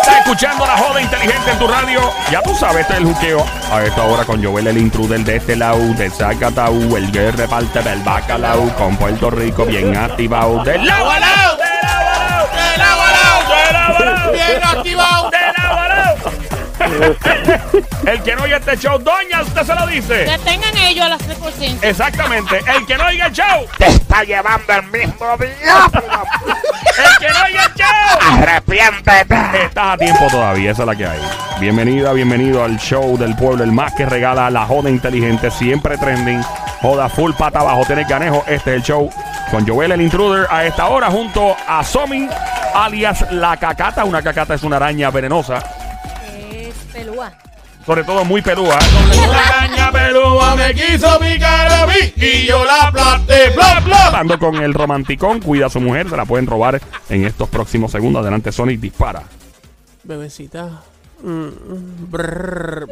Estás escuchando la joda inteligente en tu radio. Ya tú sabes, este es el juqueo. A esta hora con Joel el intruder de este lado, de Zacatau, el que reparte del bacalao, con Puerto Rico bien activado. Del lado a lado, del lado a lado, del lado a a lado, bien activado, del a. El que no oiga este show, doña, usted se lo dice. Que tengan ellos a las 3%. Exactamente. El que no oiga el show, Te está llevando el mismo diablo. el que no oiga el show. Arrepiéntete. Estás a tiempo todavía, esa es la que hay. Bienvenida, bienvenido al show del pueblo, el más que regala la joda inteligente, siempre trending. Joda full pata abajo, tiene canejo. Este es el show con Joel el intruder a esta hora junto a Somi, alias la cacata. Una cacata es una araña venenosa. Sobre todo muy pelúa. Una araña pelúa me quiso picar a mí y yo la aplasté. Bla, bla. Ando con el romanticón, cuida a su mujer, se la pueden robar en estos próximos segundos. Adelante, Sonic, dispara. Bebecita. Mm, brrr.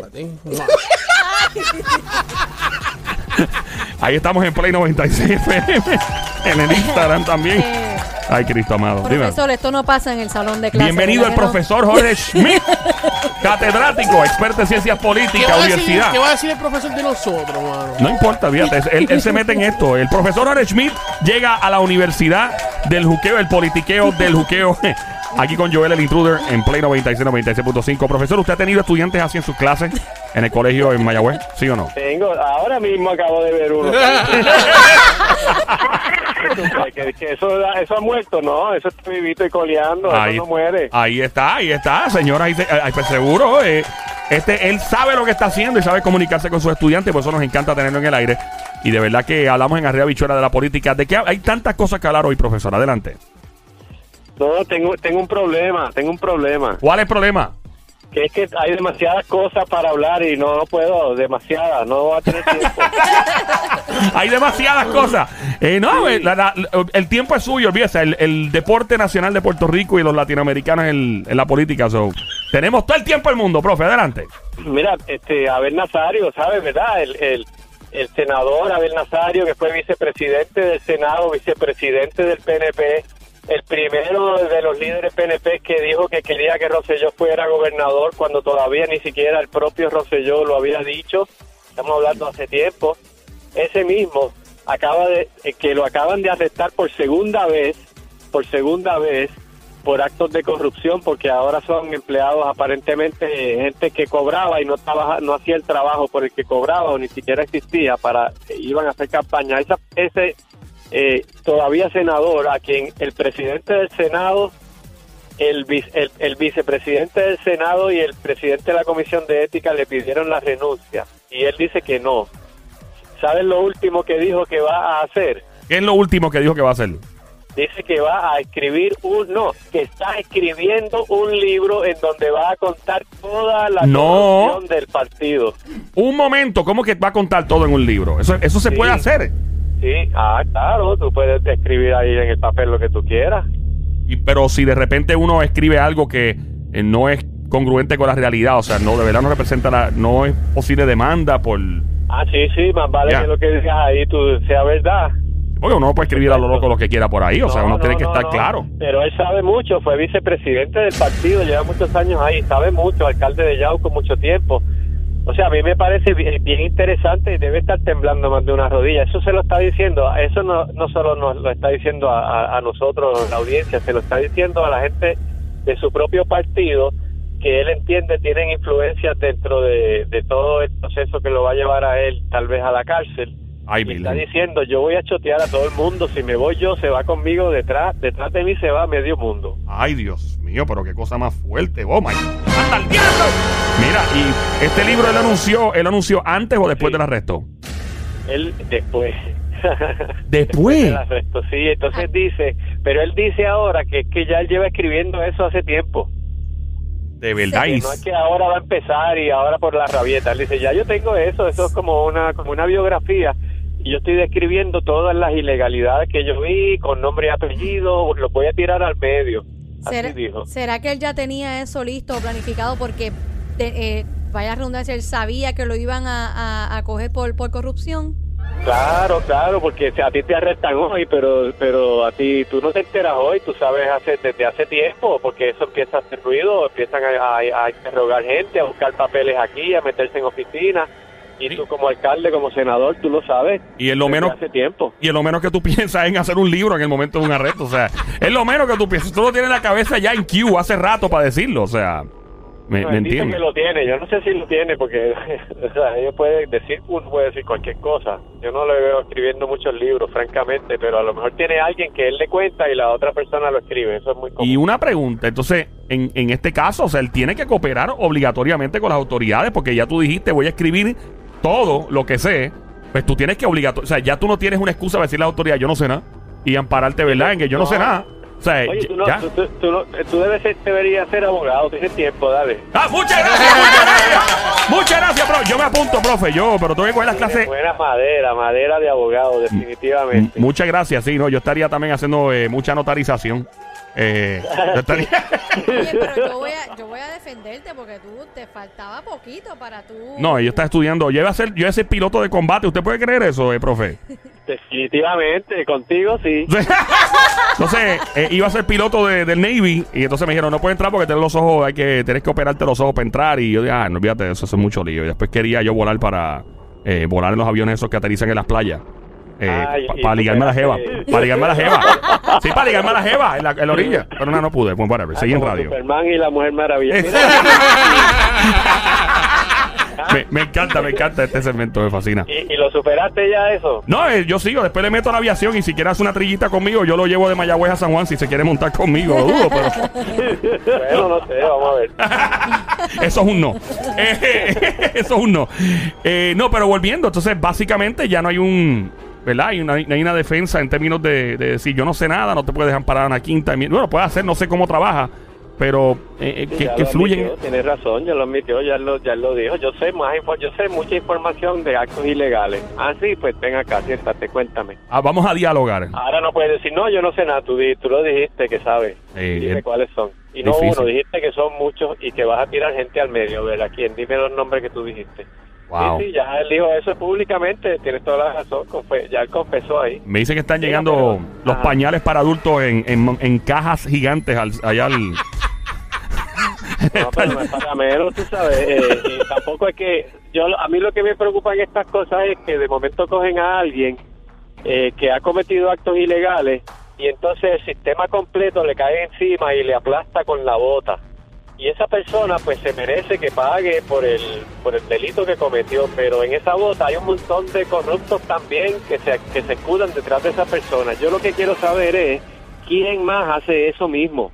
Ahí estamos en Play 96 FM, en el Instagram también. Ay, Cristo amado. Dime. profesor, esto no pasa en el salón de clase. Bienvenido el profesor Jorge Schmidt, catedrático, experto en ciencias ¿Qué políticas, va, decir, universidad. ¿Qué va a decir el profesor de nosotros, mano? No importa, fíjate, él, él se mete en esto. El profesor Jorge Schmidt llega a la universidad del juqueo, el politiqueo del juqueo. Aquí con Joel el Intruder en Play 96, 96.5. Profesor, ¿usted ha tenido estudiantes así en sus clases en el colegio en Mayagüez? ¿Sí o no? Tengo, ahora mismo acabo de ver uno. que, que eso, eso ha muerto, no, eso está vivito y coleando, Ahí, eso no muere. ahí está, ahí está, señora. Ahí, se- ahí, pues seguro. eh, este, él sabe lo que está haciendo y sabe comunicarse con sus estudiantes, por eso nos encanta tenerlo en el aire. Y de verdad que hablamos en Arriba Bichuela de la política. De que hay tantas cosas que hablar hoy, profesor. Adelante. No, tengo, tengo un problema, tengo un problema. ¿Cuál es el problema? Que es que hay demasiadas cosas para hablar y no, no puedo, demasiadas, no voy a tener tiempo. Hay demasiadas cosas. Eh, no, eh, la- la- el tiempo es suyo, olvídese. El, el deporte nacional de Puerto Rico y los latinoamericanos en, en la política. So, tenemos todo el tiempo del mundo, profe. Adelante. Mira, este, Abel Nazario, ¿sabes, verdad? El, el, el senador Abel Nazario, que fue vicepresidente del Senado, vicepresidente del PNP, el primero de los líderes PNP que dijo que quería que Rosselló fuera gobernador cuando todavía ni siquiera el propio Rosselló lo había dicho. Estamos hablando hace tiempo. Ese mismo acaba de eh, que lo acaban de arrestar por segunda vez, por segunda vez por actos de corrupción porque ahora son empleados aparentemente eh, gente que cobraba y no trabaja, no hacía el trabajo por el que cobraba o ni siquiera existía para eh, iban a hacer campaña Esa- ese eh, todavía senador a quien el presidente del senado el, vice- el, el vicepresidente del senado y el presidente de la comisión de ética le pidieron la renuncia y él dice que no ¿sabes lo último que dijo que va a hacer? ¿Qué es lo último que dijo que va a hacer? dice que va a escribir un no que está escribiendo un libro en donde va a contar toda la No. del partido Un momento, ¿cómo que va a contar todo en un libro? Eso, eso se Sí. puede hacer. Sí ah claro tú puedes escribir ahí en el papel lo que tú quieras Y, pero si de repente uno escribe algo que eh, no es congruente con la realidad, o sea, no de verdad no representa la, no es posible demanda por ah sí sí más vale Ya. que lo que digas ahí tú sea verdad porque uno no puede escribir a lo loco lo que quiera por ahí, o sea, No, uno no, tiene que no, estar claro. Pero él sabe mucho, fue vicepresidente del partido, lleva muchos años ahí, sabe mucho, alcalde de Yauco mucho tiempo. O sea, a mí me parece bien, bien interesante y debe estar temblando más de una rodilla. Eso se lo está diciendo, eso no, no solo nos lo está diciendo a, a- a nosotros, la audiencia, se lo está diciendo a la gente de su propio partido que él entiende tienen influencias dentro de, de todo el proceso que lo va a llevar a él tal vez a la cárcel. Ay, Y está diciendo, yo voy a chotear a todo el mundo, si me voy yo, se va conmigo detrás, detrás de mí se va medio mundo. Ay, Dios mío, pero qué cosa más fuerte. Oh my. ¡Anda el diablo! Mira, y este libro él anunció, él anunció antes o después Sí. del arresto. Él después. Después. del arresto, sí, entonces dice, pero él dice ahora que es que ya él lleva escribiendo eso hace tiempo. De verdad. No es que ahora va a empezar y ahora por la rabieta. Él dice, ya yo tengo eso, eso es como una, como una biografía. Y yo estoy describiendo todas las ilegalidades que yo vi, con nombre y apellido, los voy a tirar al medio. Así ¿Será, dijo. será que él ya tenía eso listo, planificado? Porque, te- eh, vaya redundancia, él sabía que lo iban a, a- a coger por, por corrupción. Claro, claro, porque a ti te arrestan hoy, pero pero a ti tú no te enteras hoy, tú sabes hace, desde hace tiempo, porque eso empieza a hacer ruido, empiezan a, a- a interrogar gente, a buscar papeles aquí, a meterse en oficinas, y tú como alcalde, como senador, tú lo sabes. Y es lo menos- hace tiempo. Y es lo menos que tú piensas en hacer un libro en el momento de un arresto. O sea, es lo menos que tú piensas. Tú lo tienes en la cabeza ya en Q hace rato para decirlo. O sea, me, No, me entiendes. que lo tiene, yo no sé si lo tiene, porque o sea, ellos pueden decir, uno puede decir cualquier cosa. Yo no le veo escribiendo muchos libros, francamente, pero a lo mejor tiene alguien que él le cuenta y la otra persona lo escribe. Eso es muy común. Y una pregunta, entonces, en, en este caso, o sea, él tiene que cooperar obligatoriamente con las autoridades, porque ya tú dijiste, voy a escribir todo lo que sé, pues tú tienes que obligatoriamente, o sea, ya tú no tienes una excusa para decirle a la autoridad, yo no sé nada, y ampararte, ¿verdad? En que yo no, sé nada. O sea, Oye, tú, no, ya. tú, tú- tú no- tú debes ser, deberías ser abogado, tienes tiempo, dale. Ah, muchas gracias, muchas gracias. Muchas gracias, bro. Yo me apunto, profe, yo, pero tengo que coger las clases. buena madera, madera de abogado, definitivamente. M- Muchas gracias, sí, no, yo estaría también haciendo eh, mucha notarización. Eh, yo estaría- Oye, pero yo voy, a, yo voy a defenderte porque tú te faltaba poquito para tú. no, yo estaba estudiando, yo iba a ser, yo iba a ser piloto de combate. ¿Usted puede creer eso, eh, profe? Definitivamente, contigo sí. entonces, eh, iba a ser piloto de- del Navy y entonces me dijeron, no puede entrar porque tienes los ojos, hay que, tienes que operarte los ojos para entrar. Y yo dije, ah, no olvídate de eso, eso es mucho lío. Y después quería yo volar para, eh, volar en los aviones esos que aterrizan en las playas. Eh, Ay, para ligarme a la jeva. Para ligarme a la jeva. Sí, para ligarme a la jeva en la, en la orilla. Pero no, no pude. Pues whatever, seguí en radio. Superman y la Mujer Maravilla. Me, me encanta, me encanta este segmento, me fascina. ¿Y, y lo superaste ya eso? No, eh, yo sigo, después le meto a la aviación y si quiere hacer una trillita conmigo, yo lo llevo de Mayagüez a San Juan si se quiere montar conmigo, lo dudo, pero bueno, no sé, vamos a ver. eso es un no. Eh, eso es un no. Eh, no, pero volviendo, entonces básicamente ya no hay un, ¿verdad? Hay una, hay una defensa en términos de, de decir yo no sé nada, no te puedes amparar una quinta. Bueno, puede hacer, no sé cómo trabaja, pero eh, eh, Sí, que, que fluyen. Tienes razón, ya lo admitió, ya lo, ya lo dijo. Yo sé más, yo sé mucha información de actos ilegales. Ah, sí, pues ven acá, siéntate, cuéntame. Ah, vamos a dialogar. Ahora no puedes decir, no, yo no sé nada, tú, tú lo dijiste que sabes. Eh, Dime eh, cuáles son. Y no difícil. uno, dijiste que son muchos y que vas a tirar gente al medio, ¿verdad? ¿Quién? Dime los nombres que tú dijiste. Wow. Sí, sí, ya él dijo eso públicamente, tienes toda la razón, ya él confesó ahí. Me dicen que están Sí, llegando pero- los Ajá. pañales para adultos en, en, en cajas gigantes al- allá al... No, pero no es para menos, tú sabes. eh, tampoco es que. yo A mí lo que me preocupa en estas cosas es que de momento cogen a alguien eh, que ha cometido actos ilegales y entonces el sistema completo le cae encima y le aplasta con la bota. Y esa persona pues se merece que pague por el, por el delito que cometió, pero en esa bota hay un montón de corruptos también que se, que se escudan detrás de esa persona. Yo lo que quiero saber es quién más hace eso mismo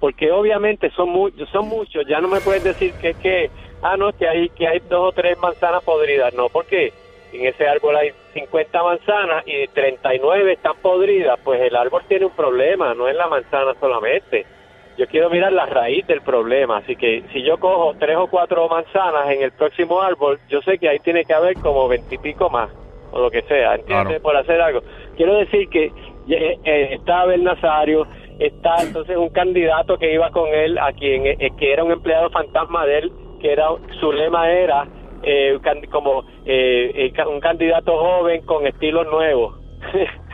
porque obviamente son muchos, son muchos, ya no me puedes decir que es que, ah, no, que hay, que hay dos o tres manzanas podridas, no, porque en ese árbol hay 50 manzanas y 39 están podridas, pues el árbol tiene un problema, no es la manzana solamente. Yo quiero mirar la raíz del problema, así que si yo cojo tres o cuatro manzanas en el próximo árbol, yo sé que ahí tiene que haber como veintipico más, o lo que sea, ¿entiendes? Claro. Por hacer algo. Quiero decir que eh, eh, está Abel Nazario, está entonces un candidato que iba con él, a quien eh, que era un empleado fantasma de él, que era su lema era eh, como eh, un candidato joven con estilos nuevos.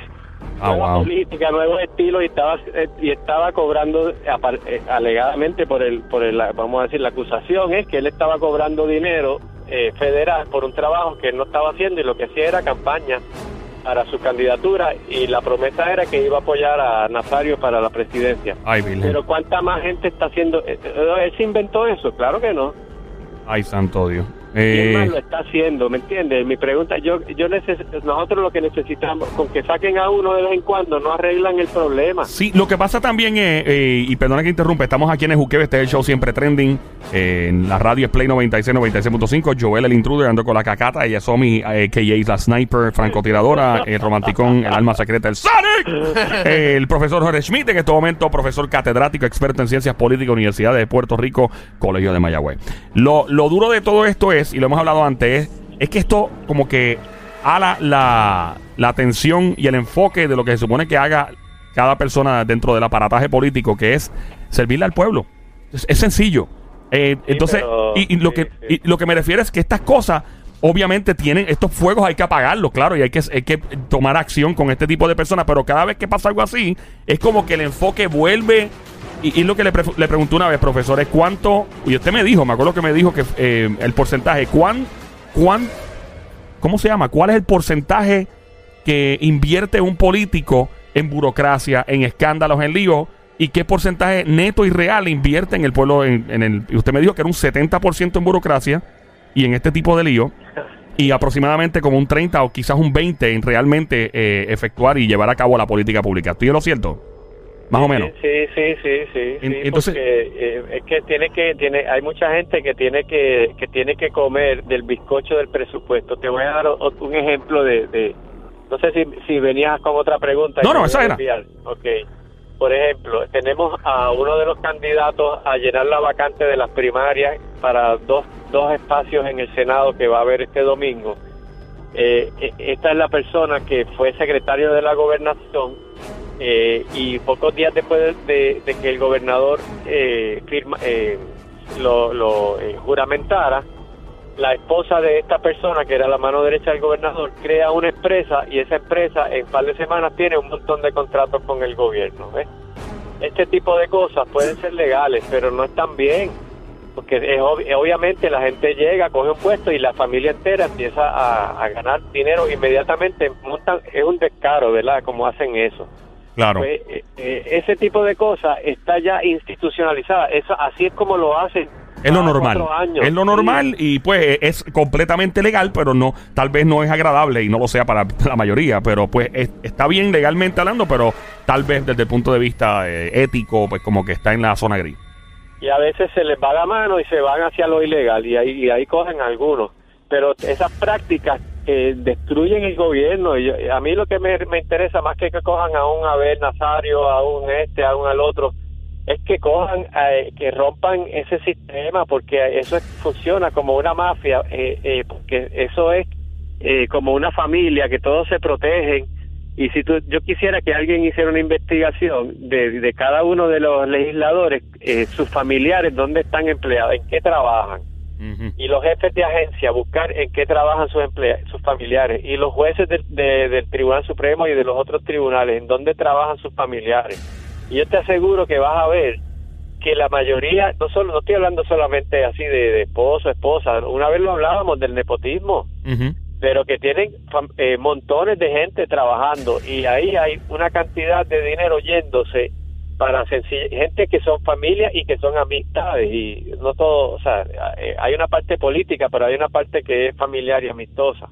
Ah, Nueva wow. política, nuevos estilos y estaba eh, y estaba cobrando eh, alegadamente por el por el vamos a decir la acusación es que él estaba cobrando dinero eh, federal por un trabajo que él no estaba haciendo y lo que hacía era campaña para su candidatura y la promesa era que iba a apoyar a Nazario para la presidencia. Ay. Pero ¿cuánta más gente está haciendo? eh, ¿Él se inventó eso? Claro que no. Ay, santo Dios. ¿Quién más lo Eh, está haciendo? ¿Me entiendes? Mi pregunta, yo, yo neces- nosotros lo que necesitamos, con que saquen a uno de vez en cuando, no arreglan el problema. sí, lo que pasa también es, eh, y perdona que interrumpa, estamos aquí en el Juqueo, este es el show siempre trending, eh, en la radio es Play 96, 96.5, Joel el intruder ando con la cacata, ella Somi, eh, KJ la sniper, francotiradora, el romanticón, el alma secreta, el Sonic, eh, el profesor Jorge Schmidt, en este momento profesor catedrático, experto en ciencias políticas, Universidad de Puerto Rico, Colegio de Mayagüez. Lo, lo duro de todo esto es, y lo hemos hablado antes, es, es que esto como que ala la, la atención y el enfoque de lo que se supone que haga cada persona dentro del aparataje político, que es servirle al pueblo. Es, es sencillo. Eh, entonces, pero- y, y lo sí, que sí. y lo que me refiero es que estas cosas obviamente tienen estos fuegos hay que apagarlos, claro, y hay que, hay que tomar acción con este tipo de personas, pero cada vez que pasa algo así, es como que el enfoque vuelve y, y lo que le, le pregunté una vez, profesor, es cuánto, y usted me dijo, me acuerdo que me dijo que eh, el porcentaje, ¿cuán, cuán, ¿cómo se llama? ¿Cuál es el porcentaje que invierte un político en burocracia, en escándalos, en líos? ¿Y qué porcentaje neto y real invierte en el pueblo? En, en el, y usted me dijo que era un 70% en burocracia y en este tipo de lío. Y aproximadamente como un 30 o quizás un 20 en realmente eh, efectuar y llevar a cabo la política pública. ¿Estoy en lo cierto? Más o menos. Sí, sí, sí, sí, En- sí, entonces- porque eh, es que tiene que tiene hay mucha gente que tiene que que tiene que comer del bizcocho del presupuesto. Te voy a dar un ejemplo de, de no sé si, si venías con otra pregunta. No, no, esa era. desviar. Por ejemplo, tenemos a uno de los candidatos a llenar la vacante de las primarias para dos, dos espacios en el Senado que va a haber este domingo. Eh, eh, esta es la persona que fue secretario de la gobernación eh, y pocos días después de, que el gobernador eh, firma, eh, lo, juramentara, la esposa de esta persona, que era la mano derecha del gobernador, crea una empresa y esa empresa en un par de semanas tiene un montón de contratos con el gobierno. ¿ves? Este tipo de cosas pueden ser legales, pero no están bien. Porque es ob- obviamente la gente llega, coge un puesto y la familia entera empieza a, a ganar dinero inmediatamente. Montan, es un descaro, ¿verdad? Como hacen eso. Claro. Pues, eh, eh, ese tipo de cosas está ya institucionalizada. Eso, así es como lo hacen. Es lo cada normal. Es lo normal y pues es completamente legal, pero no, tal vez no es agradable y no lo sea para la mayoría, pero pues es- está bien legalmente hablando, pero tal vez desde el punto de vista eh, ético, pues como que está en la zona gris. y a veces se les va la mano y se van hacia lo ilegal y ahí, y ahí cogen algunos. Pero esas prácticas eh, destruyen el gobierno. Y yo- a mí lo que me, me interesa más que que cojan a un Abel Nazario, a un este, a un al otro, es que cojan, eh, que rompan ese sistema porque eso es- funciona como una mafia, eh, eh, porque eso es eh, como una familia que todos se protegen. Y si tú, yo quisiera que alguien hiciera una investigación de, de cada uno de los legisladores, eh, sus familiares, dónde están empleados, en qué trabajan, y los jefes de agencia, buscar en qué trabajan sus emplea- sus familiares, y los jueces del- de- del Tribunal Supremo y de los otros tribunales, en dónde trabajan sus familiares. Y yo te aseguro que vas a ver que la mayoría, no solo, no estoy hablando solamente así de, de esposo, esposa, una vez lo hablábamos del nepotismo, pero que tienen eh, montones de gente trabajando y ahí hay una cantidad de dinero yéndose para gente que son familias y que son amistades y no todo, o sea, eh, hay una parte política, pero hay una parte que es familiar y amistosa.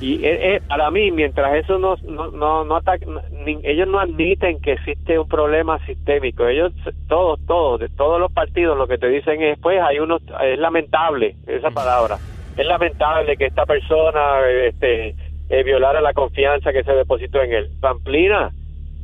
Y eh, eh, para mí, mientras eso no, no, no, no ataca- ni- ellos no admiten que existe un problema sistémico. Ellos, todos, todos, de todos los partidos, lo que te dicen es, pues, hay unos, es lamentable esa palabra. Es lamentable que esta persona, este, eh, violara la confianza que se depositó en él. Pamplina,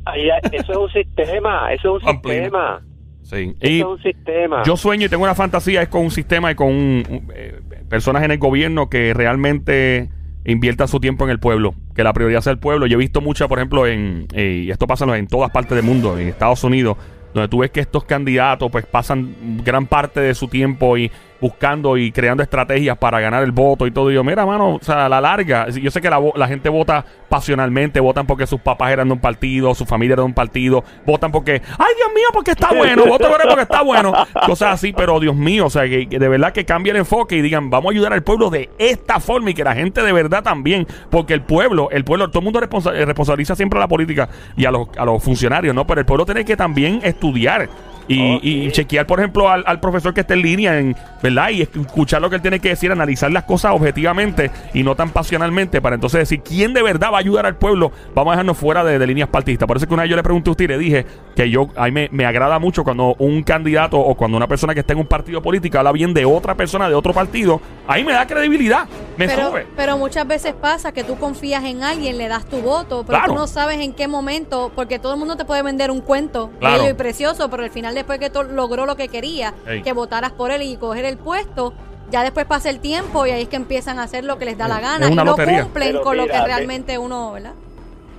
hay- eso es un sistema, eso es un Pamplina. sistema. Sí. Y es un sistema. yo sueño y tengo una fantasía es con un sistema y con un- un, eh, personas en el gobierno que realmente inviertan su tiempo en el pueblo, que la prioridad sea el pueblo. Yo he visto mucha, por ejemplo, en eh, y esto pasa en todas partes del mundo, en Estados Unidos, donde tú ves que estos candidatos pues pasan gran parte de su tiempo y buscando y creando estrategias para ganar el voto y todo. Y yo, mira, mano, o sea, a la larga, yo sé que la, la gente vota pasionalmente, votan porque sus papás eran de un partido, su familia era de un partido, votan porque, ay Dios mío, porque está bueno, voto por él porque está bueno, cosas así, pero Dios mío, o sea, que, que de verdad que cambie el enfoque y digan, vamos a ayudar al pueblo de esta forma y que la gente de verdad también, porque el pueblo, el pueblo, todo el mundo responsa- responsabiliza siempre a la política y a los, a los funcionarios, ¿no? Pero el pueblo tiene que también estudiar. Y, y chequear, por ejemplo, al, al profesor que está en línea, en, ¿verdad? Y escuchar lo que él tiene que decir, analizar las cosas objetivamente y no tan pasionalmente, para entonces decir quién de verdad va a ayudar al pueblo. Vamos a dejarnos fuera de, de líneas partistas. Por eso es que una vez yo le pregunté a usted y le dije que yo, a mí me, me agrada mucho cuando un candidato o cuando una persona que está en un partido político habla bien de otra persona de otro partido. Ahí me da credibilidad, me pero, sube. pero muchas veces pasa que tú confías en alguien, le das tu voto, pero Claro. tú no sabes en qué momento, porque todo el mundo te puede vender un cuento Claro. bello y precioso, pero al final después que tú logró lo que quería, Ey. que votaras por él y coger el puesto, ya después pasa el tiempo y ahí es que empiezan a hacer lo que les da la gana y no lotería. cumplen Pero con lo que realmente uno, ¿verdad?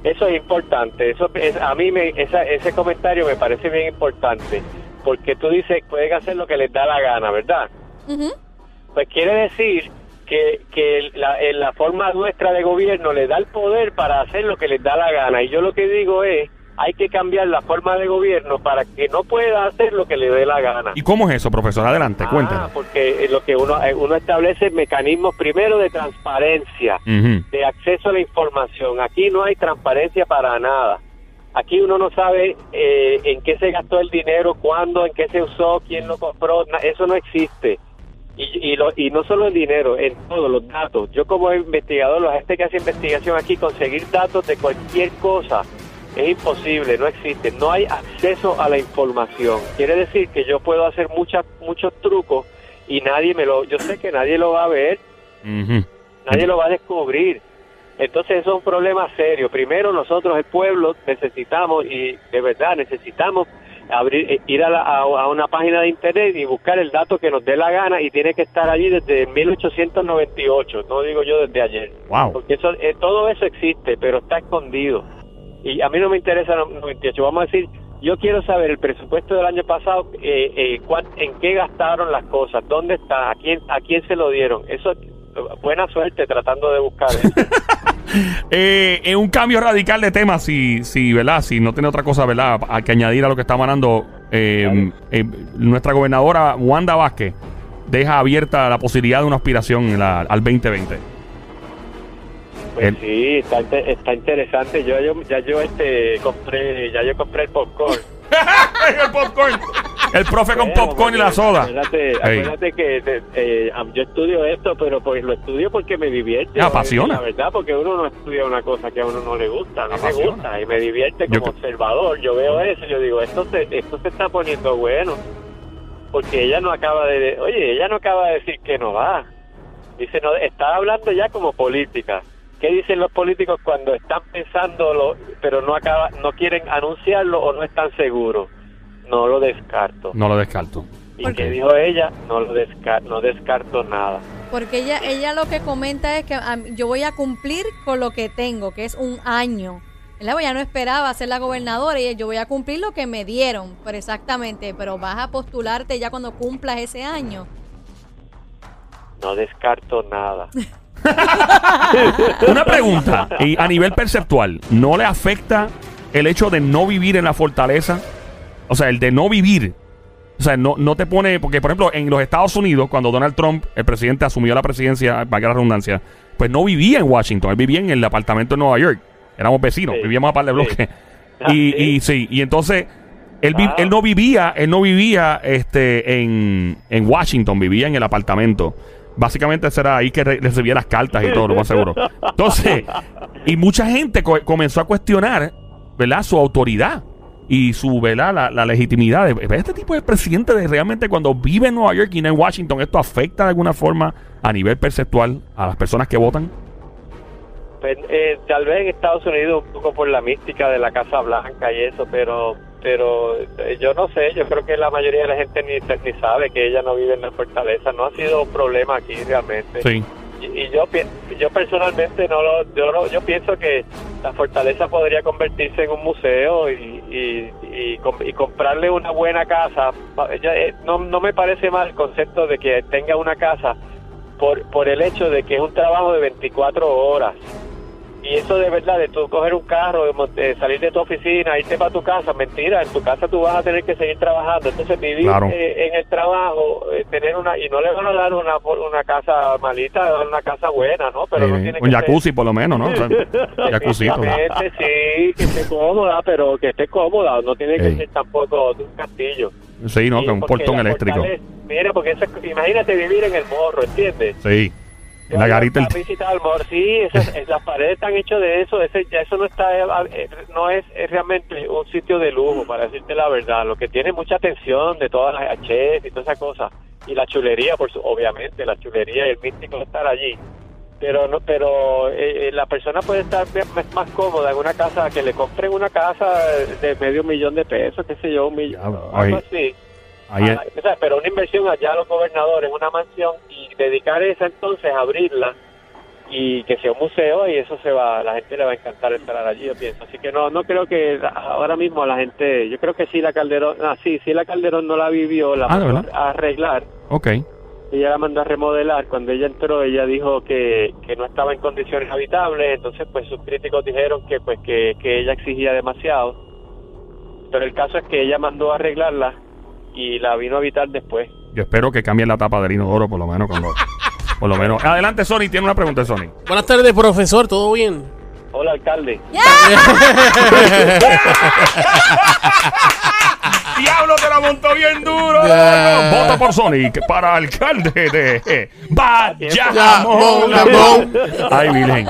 Eso es importante. Eso es- a mí me, esa- ese comentario me parece bien importante porque tú dices pueden hacer lo que les da la gana, ¿verdad? Pues quiere decir que, que la, en la forma nuestra de gobierno le da el poder para hacer lo que les da la gana. Y yo lo que digo es, hay que cambiar la forma de gobierno para que no pueda hacer lo que le dé la gana. ¿Y cómo es eso, profesor? Adelante, Ah, porque lo que uno, eh, uno establece mecanismos primero de transparencia, de acceso a la información. Aquí no hay transparencia para nada. Aquí uno no sabe eh, en qué se gastó el dinero, cuándo, en qué se usó, quién lo compró. Eso no existe. Y, y, lo- y no solo el dinero, en todos los datos. Yo como investigador, la gente que hace investigación aquí, conseguir datos de cualquier cosa es imposible, no existe. No hay acceso a la información. Quiere decir que yo puedo hacer muchas, muchos trucos y nadie me lo... Yo sé que nadie lo va a ver, nadie lo va a descubrir. Entonces eso es un problema serio. Primero nosotros, el pueblo, necesitamos, y de verdad necesitamos abrir, eh, ir a, la- a- a una página de internet y buscar el dato que nos dé la gana y tiene que estar allí desde 1898, no digo yo desde ayer. Wow. Porque eso, eh, todo eso existe, pero está escondido. Y a mí no me interesa el 98. Vamos a decir, yo quiero saber el presupuesto del año pasado, eh, eh, cuán- en qué gastaron las cosas, dónde está, a quién, a quién se lo dieron. Eso, buena suerte tratando de buscar eso. Eh, es un cambio radical de tema, si, si, ¿verdad? Si no tiene otra cosa, ¿verdad? A que añadir a lo que está manando eh, eh, nuestra gobernadora Wanda Vázquez deja abierta la posibilidad de una aspiración en la- al 2020. Pues El- sí, está, está interesante. Yo, yo ya yo este compré, ya yo compré el popcorn. el popcorn. El profe con Bueno, popcorn y la soda. Acuérdate, que eh, eh, yo estudio esto, pero pues lo estudio porque me divierte. Me apasiona. La verdad, porque uno no estudia una cosa que a uno no le gusta. A mí me gusta y me divierte como observador. Yo veo eso y yo digo, esto se, esto se está poniendo bueno. Porque ella no acaba de... Oye, ella no acaba de decir que no va. Dice, no, está hablando ya como política. ¿Qué dicen los políticos cuando están pensándolo, pero no acaba, no quieren anunciarlo o no están seguros? No lo descarto. No lo descarto. ¿Y ¿Por qué qué? dijo ella? No lo desca- no descarto nada. Porque ella, ella lo que comenta es que yo voy a cumplir con lo que tengo, que es un año. ¿verdad? Pues Ella no esperaba ser la gobernadora y yo voy a cumplir lo que me dieron, pero exactamente, pero vas a postularte ya cuando cumplas ese año. No descarto nada. Una pregunta, y a nivel perceptual, ¿no le afecta el hecho de no vivir en la fortaleza? O sea, el de no vivir. O sea, no, no te pone. Porque, por ejemplo, en los Estados Unidos, cuando Donald Trump, el presidente, asumió la presidencia, valga la redundancia, pues no vivía en Washington, él vivía en el apartamento en Nueva York. Éramos vecinos, Sí, vivíamos a par de sí. bloques. Ah, Y, sí. y sí, y entonces. Él, Wow. él no vivía, él no vivía este, en, en Washington, vivía en el apartamento. Básicamente será ahí que re- recibía las cartas y todo, lo más seguro. Entonces, y mucha gente co- comenzó a cuestionar, ¿verdad? Su autoridad y su, ¿verdad? La, la legitimidad de este tipo de presidente de realmente cuando vive en Nueva York y no en Washington, ¿esto afecta de alguna forma a nivel perceptual a las personas que votan? Pues, eh, tal vez en Estados Unidos un poco por la mística de la Casa Blanca y eso, pero pero eh, yo no sé, yo creo que la mayoría de la gente ni, ni sabe que ella no vive en la fortaleza, no ha sido un problema aquí realmente. Sí. Y, y yo yo personalmente no lo yo no- yo pienso que la fortaleza podría convertirse en un museo y, y, y, y comprarle una buena casa eh, no, no me parece mal el concepto de que tenga una casa por por el hecho de que es un trabajo de 24 horas y eso de verdad de tú coger un carro de salir de tu oficina irte para tu casa mentira en tu casa tú vas a tener que seguir trabajando entonces vivir Claro. eh, en el trabajo eh, tener una y no le van a dar una una casa malita una casa buena no pero no tiene un que jacuzzi por lo menos, ¿no? O sea. Definitivamente, sí que esté cómoda pero que esté cómoda no tiene que ser tampoco de un castillo Sí, ¿no? Sí, Con un portón eléctrico. mira porque eso es- imagínate vivir en el morro ¿entiendes? Sí. En la garita. La visita al sí, esas- es- las paredes están hechas de eso, ese, ya eso no está, eh, no es, es realmente un sitio de lujo, para decirte la verdad, lo que tiene mucha atención de todas las chefs y todas esas cosas, y la chulería, por su, obviamente, la chulería y el místico estar allí, pero no, pero eh, eh, la persona puede estar más, más cómoda en una casa, que le compren una casa de medio millón de pesos, qué sé yo, un millón, algo así. Ahí es- Ah, pero una inversión allá a los gobernadores, una mansión y dedicar esa entonces a abrirla y que sea un museo y eso se va, la gente le va a encantar estar allí, yo pienso. Así que no, no creo que ahora mismo la gente, yo creo que sí la Calderón, ah, sí, sí la Calderón no la vivió, la Ah, ¿de mandó a arreglar, Ok. ella la mandó a remodelar. Cuando ella entró, ella dijo que, que no estaba en condiciones habitables, entonces pues sus críticos dijeron que pues que, que ella exigía demasiado. Pero el caso es que ella mandó a arreglarla y la vino a habitar después. Yo espero que cambien la tapa del inodoro, por lo menos cuando. Por lo menos. Adelante, Sony, tiene una pregunta, Sony. Buenas tardes, profesor, ¿todo bien? Hola, alcalde. Diablo, te la montó bien duro. Ya. Vota por Sonic para alcalde de Ya, Bayamón. Ay, Virgen.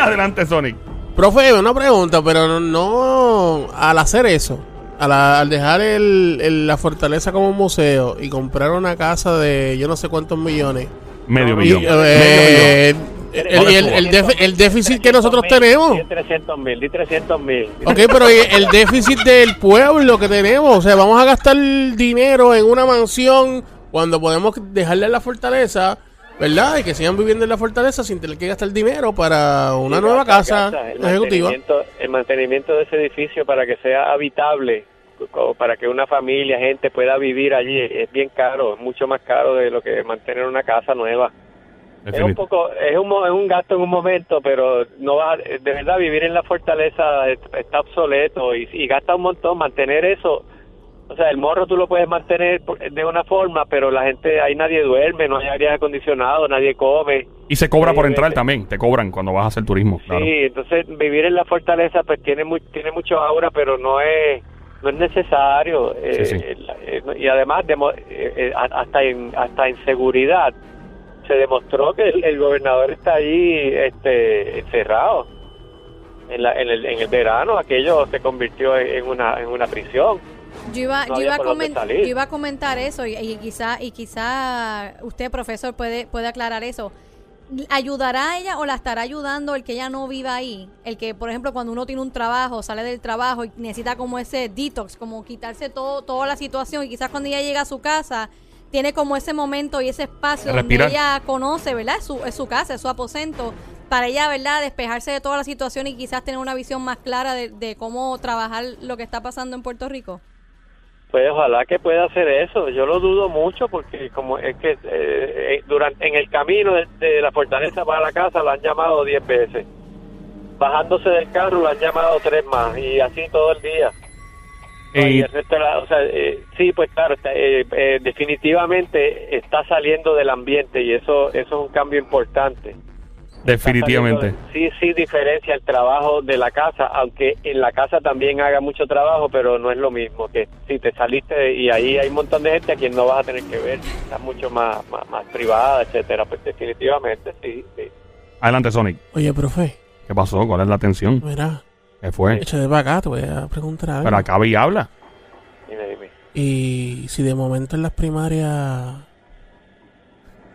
Adelante, Sonic. Profe, una pregunta, pero no, no- al hacer eso, a la- al dejar el, el- la fortaleza como museo y comprar una casa de yo no sé cuántos millones. Medio millón. eh, Medio el, el- el def- el déficit que nosotros tenemos. Di 300 mil, di 300 mil. Ok, pero ¿y el déficit del pueblo que tenemos, o sea, vamos a gastar dinero en una mansión cuando podemos dejarle la fortaleza, ¿verdad? Y que sigan viviendo en la fortaleza sin tener que gastar dinero para una Sí, nueva la casa el ejecutiva. mantenimiento- El mantenimiento de ese edificio para que sea habitable, para que una familia, gente pueda vivir allí, es bien caro, es mucho más caro de lo que mantener una casa nueva. Es un poco, es un, mo- es un gasto en un momento, pero no va, de verdad vivir en la fortaleza es- está obsoleto y, y gasta un montón mantener eso. O sea, el morro tú lo puedes mantener de una forma, pero la gente, ahí nadie duerme, no hay aire acondicionado, nadie come. Y se cobra por Sí, entrar sí. también. Te cobran cuando vas a hacer turismo. Claro. Sí, entonces vivir en la fortaleza pues tiene muy, tiene mucho aura, pero no es no es necesario eh, Sí, sí. eh, y además eh, eh, a- hasta en hasta en seguridad se demostró que el, el gobernador está allí este encerrado en, la, en, el, en el verano aquello se convirtió en una en una prisión Yo iba, No yo, iba a yo iba a comentar eso y, y quizá y quizá usted profesor puede puede aclarar eso. ¿Ayudará a ella o la estará ayudando el que ella no viva ahí? El que, por ejemplo, cuando uno tiene un trabajo, sale del trabajo y necesita como ese detox, como quitarse todo toda la situación y quizás cuando ella llega a su casa tiene como ese momento y ese espacio donde Respirar. ella conoce, ¿verdad? Es su, es su casa, es su aposento, para ella, ¿verdad? Despejarse de toda la situación y quizás tener una visión más clara de, de cómo trabajar lo que está pasando en Puerto Rico. Pues ojalá que pueda hacer eso. Yo lo dudo mucho porque como es que eh, eh, durante en el camino de, de la fortaleza para la casa lo han llamado 10 veces. Bajándose del carro lo han llamado tres más y así todo el día. No, y Y el resto de la- o sea, eh, sí, pues claro, está, eh, eh, definitivamente está saliendo del ambiente y eso eso es un cambio importante. Definitivamente. Sí, sí diferencia el trabajo de la casa, aunque en la casa también haga mucho trabajo, pero no es lo mismo que si te saliste y ahí hay un montón de gente a quien no vas a tener que ver, está mucho más, más, más privada, etcétera, pues definitivamente sí, sí. Adelante, Sonic. Oye, profe, ¿Qué pasó? ¿Cuál es la tensión? mira, ¿Qué fue? para acá, te voy a preguntar algo. Pero acaba y habla. Dime, dime. Y si de momento en las primarias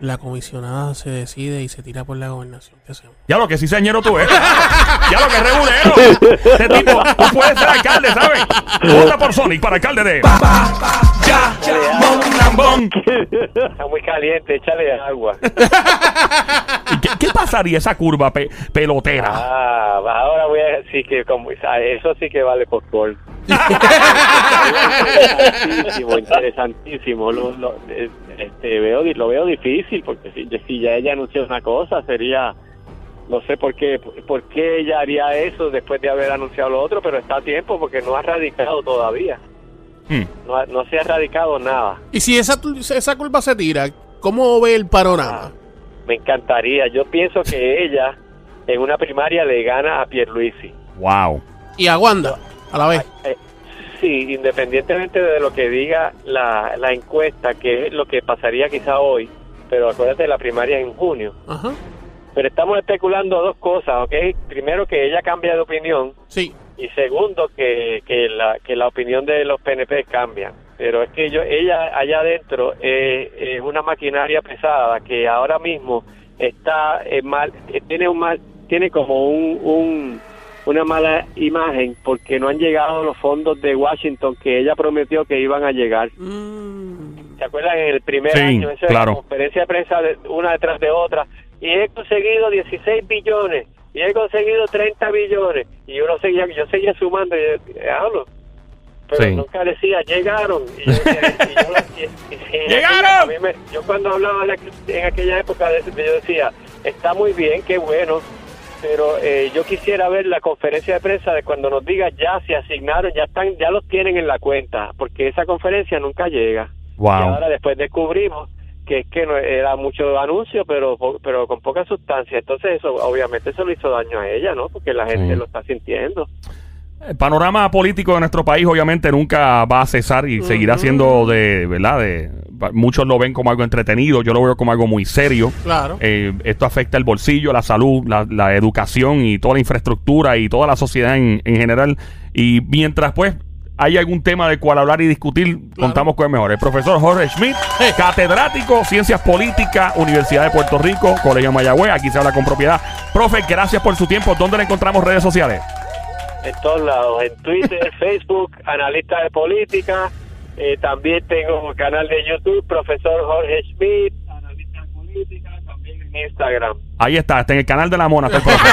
la comisionada se decide y se tira por la gobernación, ¿qué hacemos? Ya lo que sí señero tú eres. ya lo que es regulero. Este tipo, tú puedes ser alcalde, ¿sabes? Vota por Sonic para alcalde de. Ya, Lambón. Está muy caliente, échale agua. ¿Y ¿Qué, qué pasaría esa curva pe- pelotera? Ah, ahora voy a decir que como, eso sí que vale por gol. interesantísimo, interesantísimo. Lo, lo- este, veo, di- lo veo difícil porque si, si ya ella anunció una cosa sería, no sé por qué, por qué ella haría eso después de haber anunciado lo otro, pero está a tiempo porque no ha radicado todavía. Hmm. No, no se ha radicado nada. Y si esa, esa curva se tira, ¿cómo ve el panorama? Me encantaría. Yo pienso que ella en una primaria le gana a Pierluisi. Wow. Y a Wanda, a la vez. Eh, sí, independientemente de lo que diga la, la encuesta, que es lo que pasaría quizá hoy, pero acuérdate, la primaria en junio. Ajá. Pero estamos especulando dos cosas, ¿ok? Primero, que ella cambia de opinión Sí. y segundo, que, que, la, que la opinión de los PNP cambia. Pero es que yo, ella allá adentro eh, es una maquinaria pesada que ahora mismo está eh, mal, tiene un mal, tiene como un, un una mala imagen porque no han llegado los fondos de Washington que ella prometió que iban a llegar. Mm. ¿Se acuerdan en el primer Sí, año? Esa claro. conferencia de prensa de una detrás de otra. Y he conseguido 16 billones. Y he conseguido 30 billones. Y uno seguía, yo seguía sumando. Y hablo. Pero Sí. nunca decía, llegaron. Y yo decía, y yo- y- y- y- ¡Llegaron! A mí me- yo cuando hablaba en aquella época, yo decía, está muy bien, qué bueno, pero eh, yo quisiera ver la conferencia de prensa de cuando nos diga ya se asignaron, ya están, ya los tienen en la cuenta, porque esa conferencia nunca llega. Y Wow. ahora después descubrimos que es que no era mucho anuncio, pero pero con poca sustancia. Entonces eso obviamente eso le hizo daño a ella, ¿no? Porque la gente Sí. lo está sintiendo. El panorama político de nuestro país obviamente nunca va a cesar y seguirá siendo de, ¿verdad? De, muchos lo ven como algo entretenido, yo lo veo como algo muy serio. Claro. Eh, esto afecta el bolsillo, la salud, la, la educación y toda la infraestructura y toda la sociedad en, en general. Y mientras pues hay algún tema del cual hablar y discutir, contamos con el mejor. El profesor Jorge Schmidt, catedrático, Ciencias Políticas, Universidad de Puerto Rico, Colegio Mayagüez, aquí se habla con propiedad. Profe, gracias por su tiempo. ¿Dónde le encontramos redes sociales? En todos lados, en Twitter, Facebook, analista de política. eh, también tengo un canal de YouTube, profesor Jorge Schmidt, analista de política, también en Instagram. Ahí está, está en el canal de la mona. está el profe.